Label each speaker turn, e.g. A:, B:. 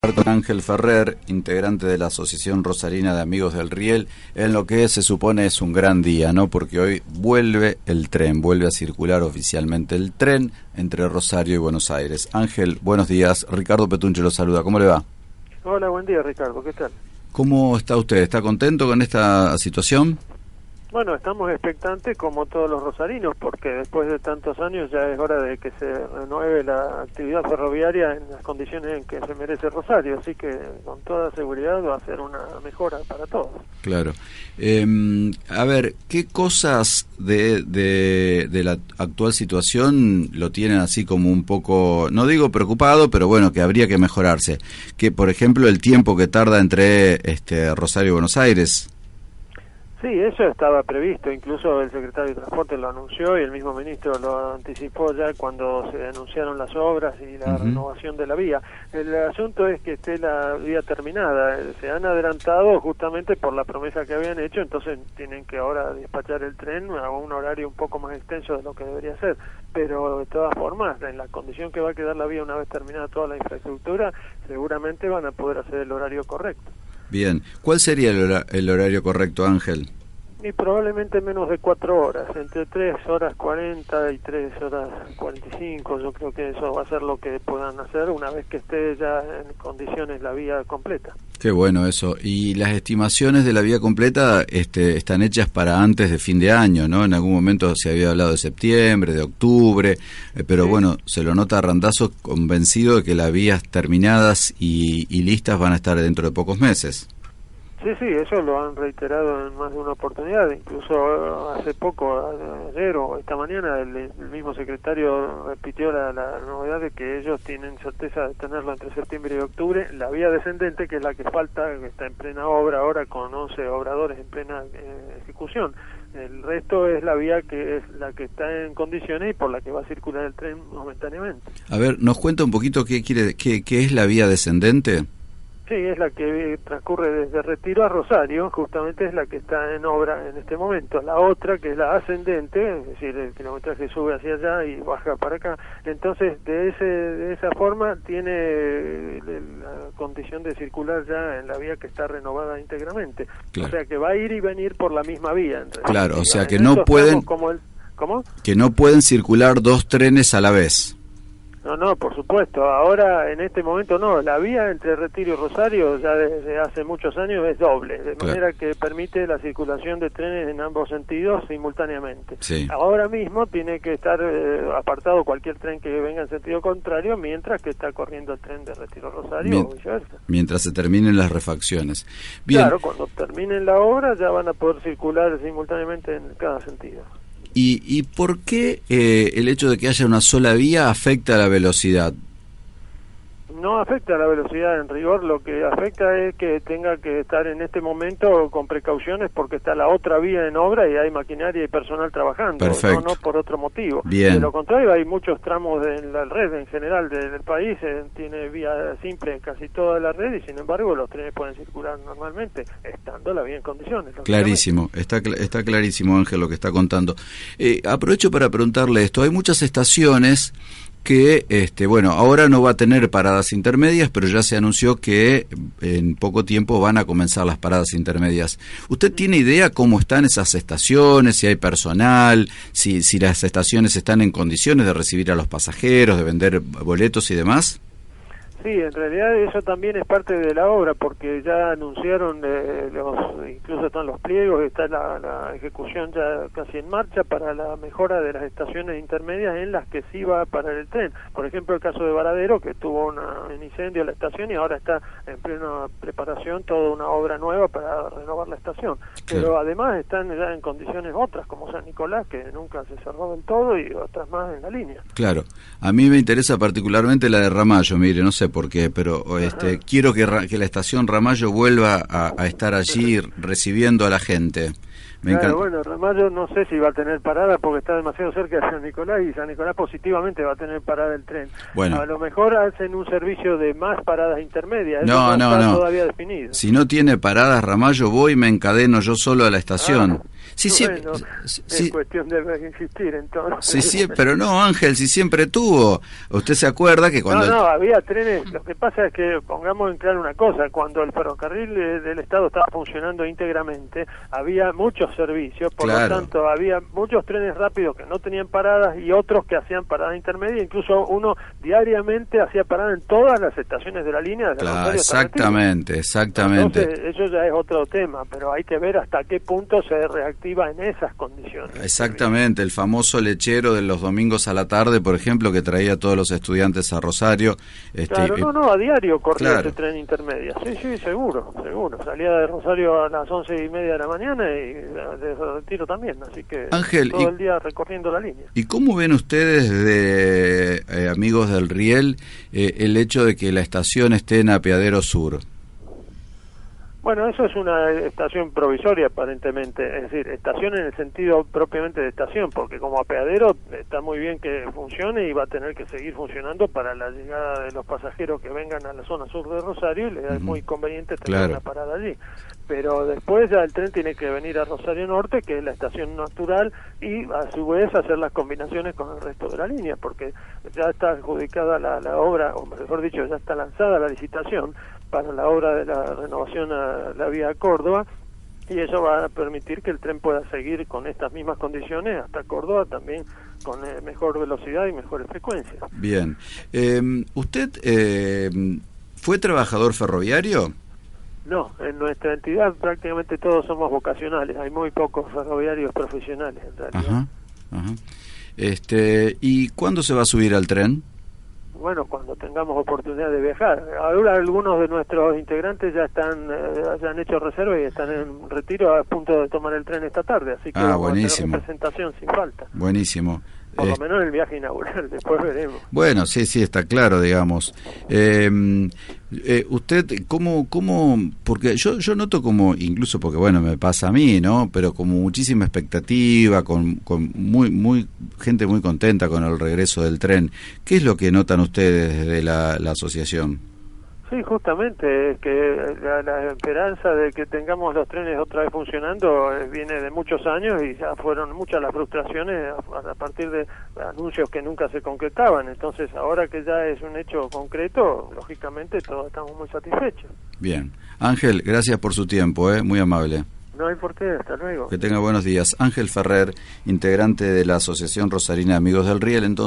A: con Ángel Ferrer, integrante de la Asociación Rosarina de Amigos del Riel, en lo que se supone es un gran día, ¿no? Porque hoy vuelve el tren, vuelve a circular oficialmente el tren entre Rosario y Buenos Aires. Ángel, buenos días. Ricardo Petunche lo saluda. ¿Cómo le va?
B: Hola, buen día Ricardo, ¿qué tal?
A: ¿Cómo está usted? ¿Está contento con esta situación?
B: Bueno, estamos expectantes como todos los rosarinos, porque después de tantos años ya es hora de que se renueve la actividad ferroviaria en las condiciones en que se merece Rosario, así que con toda seguridad va a ser una mejora para todos.
A: Claro. Eh, a ver, ¿qué cosas de, de, de, la actual situación lo tienen así como un poco, no digo preocupado, pero bueno, que habría que mejorarse? Que, por ejemplo, el tiempo que tarda entre este, Rosario y Buenos Aires.
B: Sí, eso estaba previsto, incluso el secretario de Transporte lo anunció y el mismo ministro lo anticipó ya cuando se anunciaron las obras y la uh -huh. renovación de la vía. El asunto es que esté la vía terminada, se han adelantado justamente por la promesa que habían hecho, entonces tienen que ahora despachar el tren a un horario un poco más extenso de lo que debería ser, pero de todas formas, en la condición que va a quedar la vía una vez terminada toda la infraestructura, seguramente van a poder hacer el horario correcto.
A: Bien, ¿cuál sería el, el horario correcto, Ángel?
B: Y probablemente menos de cuatro horas, entre tres horas cuarenta y tres horas cuarenta y cinco. Yo creo que eso va a ser lo que puedan hacer una vez que esté ya en condiciones la vía completa.
A: Qué bueno eso. Y las estimaciones de la vía completa este, están hechas para antes de fin de año, ¿no? En algún momento se había hablado de septiembre, de octubre, eh, pero sí. bueno, se lo nota a Randazo convencido de que las vías terminadas y, y listas van a estar dentro de pocos meses.
B: Sí, sí, eso lo han reiterado en más de una oportunidad. Incluso hace poco, ayer o esta mañana, el, el mismo secretario repitió la, la, novedad de que ellos tienen certeza de tenerlo entre septiembre y octubre. La vía descendente, que es la que falta, que está en plena obra ahora con 11 obradores en plena eh, ejecución. El resto es la vía que es la que está en condiciones y por la que va a circular el tren momentáneamente.
A: A ver, ¿nos cuenta un poquito qué, quiere, qué, qué es la vía descendente?
B: Sí, es la que transcurre desde Retiro a Rosario, justamente es la que está en obra en este momento. La otra, que es la ascendente, es decir, el kilometraje sube hacia allá y baja para acá. Entonces, de, ese, de esa forma, tiene la condición de circular ya en la vía que está renovada íntegramente. Claro. O sea, que va a ir y venir por la misma vía.
A: Claro, o sea, que no pueden...
B: Como el, ¿Cómo?
A: Que no pueden circular dos trenes a la vez.
B: No, no, por supuesto. Ahora, en este momento, no. La vía entre Retiro y Rosario ya desde hace muchos años es doble, de claro. manera que permite la circulación de trenes en ambos sentidos simultáneamente.
A: Sí.
B: Ahora mismo tiene que estar eh, apartado cualquier tren que venga en sentido contrario, mientras que está corriendo el tren de Retiro Rosario
A: Mien
B: o viceversa.
A: Mientras se terminen las refacciones. Bien.
B: Claro, cuando terminen la obra ya van a poder circular simultáneamente en cada sentido.
A: ¿Y, y por qué eh, el hecho de que haya una sola vía afecta a la velocidad?
B: No afecta a la velocidad en rigor, lo que afecta es que tenga que estar en este momento con precauciones porque está la otra vía en obra y hay maquinaria y personal trabajando,
A: Perfecto.
B: no, no por otro motivo.
A: Bien.
B: De lo contrario, hay muchos tramos de la red en general del, país, eh, tiene vía simple en casi toda la red y sin embargo los trenes pueden circular normalmente, estando la vía en condiciones.
A: Clarísimo, está, está clarísimo Ángel lo que está contando. Eh, aprovecho para preguntarle esto, hay muchas estaciones que, este, bueno, ahora no va a tener paradas intermedias, pero ya se anunció que en poco tiempo van a comenzar las paradas intermedias. ¿Usted tiene idea cómo están esas estaciones, si hay personal, si, si las estaciones están en condiciones de recibir a los pasajeros, de vender boletos y demás?
B: Sí, en realidad eso también es parte de la obra porque ya anunciaron, eh, los, incluso están los pliegos, está la, la, ejecución ya casi en marcha para la mejora de las estaciones intermedias en las que sí va a parar el tren. Por ejemplo, el caso de Varadero, que tuvo una, un incendio en la estación y ahora está en plena preparación toda una obra nueva para renovar la estación. Pero además están ya en condiciones otras, como San Nicolás, que nunca se cerró del todo, y otras más en la línea.
A: Claro, a mí me interesa particularmente la de Ramallo, mire, no sé por qué, pero este, quiero que, que, la estación Ramallo vuelva a, a, estar allí recibiendo a la gente. Me
B: claro, bueno, Ramallo no sé si va a tener parada porque está demasiado cerca de San Nicolás y San Nicolás positivamente va a tener parada el tren.
A: Bueno.
B: A lo mejor hacen un servicio de más paradas intermedias. Eso
A: No, no, no.
B: todavía definido.
A: Si no tiene paradas Ramallo, voy y me encadeno yo solo a la estación.
B: Ah,
A: sí, sí,
B: bueno,
A: sí,
B: es
A: sí,
B: cuestión de insistir
A: sí,
B: entonces.
A: sí, pero no, Ángel, si siempre tuvo. Usted se acuerda que cuando...
B: No, no, había trenes. Lo que pasa es que, pongamos en claro una cosa, cuando el ferrocarril del Estado estaba funcionando íntegramente, había muchos servicios, por
A: Claro.
B: lo tanto, había muchos trenes rápidos que no tenían paradas y otros que hacían parada intermedia, incluso uno diariamente hacía parada en todas las estaciones de la línea. desde
A: Claro, exactamente, exactamente.
B: Entonces, eso ya es otro tema, pero hay que ver hasta qué punto se reactiva en esas condiciones.
A: Exactamente, el famoso lechero de los domingos a la tarde, por ejemplo, que traía a todos los estudiantes a Rosario. Este,
B: Claro,
A: eh,
B: no, no, a diario corría
A: Claro.
B: ese tren intermedia. Sí, sí, seguro, seguro. Salía de Rosario a las once y media de la mañana y de Retiro también, así que
A: Ángel,
B: todo
A: y-
B: el día recorriendo la línea.
A: ¿Y cómo ven ustedes, de eh, amigos del Riel, eh, el hecho de que la estación esté en Apeadero Sur?
B: Bueno, eso es una estación provisoria aparentemente, es decir, estación en el sentido propiamente de estación, porque como apeadero está muy bien que funcione y va a tener que seguir funcionando para la llegada de los pasajeros que vengan a la zona sur de Rosario y le es
A: Ujú.
B: muy conveniente tener
A: Claro.
B: una parada allí. Pero después ya el tren tiene que venir a Rosario Norte, que es la estación natural, y a su vez hacer las combinaciones con el resto de la línea, porque ya está adjudicada la, la obra, o mejor dicho, ya está lanzada la licitación para la obra de la renovación a la vía Córdoba y eso va a permitir que el tren pueda seguir con estas mismas condiciones hasta Córdoba también con eh, mejor velocidad y mejores frecuencias.
A: Bien. Eh, ¿Usted eh, fue trabajador ferroviario?
B: No, en nuestra entidad prácticamente todos somos vocacionales, hay muy pocos ferroviarios profesionales en realidad.
A: Ajá, ajá. Este, ¿Y cuándo se va a subir al tren?
B: Bueno, cuando tengamos oportunidad de viajar. Ahora algunos de nuestros integrantes ya están, eh, ya han hecho reserva y están en retiro a punto de tomar el tren esta tarde, así que
A: Ah,
B: vamos a tener
A: buenísimo.
B: representación sin falta.
A: Buenísimo.
B: Por
A: Eh,
B: lo menos el viaje inaugural, después veremos.
A: Bueno, sí, sí, está claro, digamos. Eh, eh, usted, ¿cómo, cómo? Porque yo, yo noto como, incluso porque, bueno, me pasa a mí, ¿no? Pero como muchísima expectativa, con, con muy, muy, gente muy contenta con el regreso del tren. ¿Qué es lo que notan ustedes desde la, la asociación?
B: Sí, justamente, es que la, la esperanza de que tengamos los trenes otra vez funcionando eh, viene de muchos años y ya fueron muchas las frustraciones a, a partir de anuncios que nunca se concretaban. Entonces, ahora que ya es un hecho concreto, lógicamente todos estamos muy satisfechos.
A: Bien. Ángel, gracias por su tiempo, ¿eh? Muy amable.
B: No hay por qué, hasta luego.
A: Que tenga buenos días. Ángel Ferrer, integrante de la Asociación Rosarina Amigos del Riel, entonces.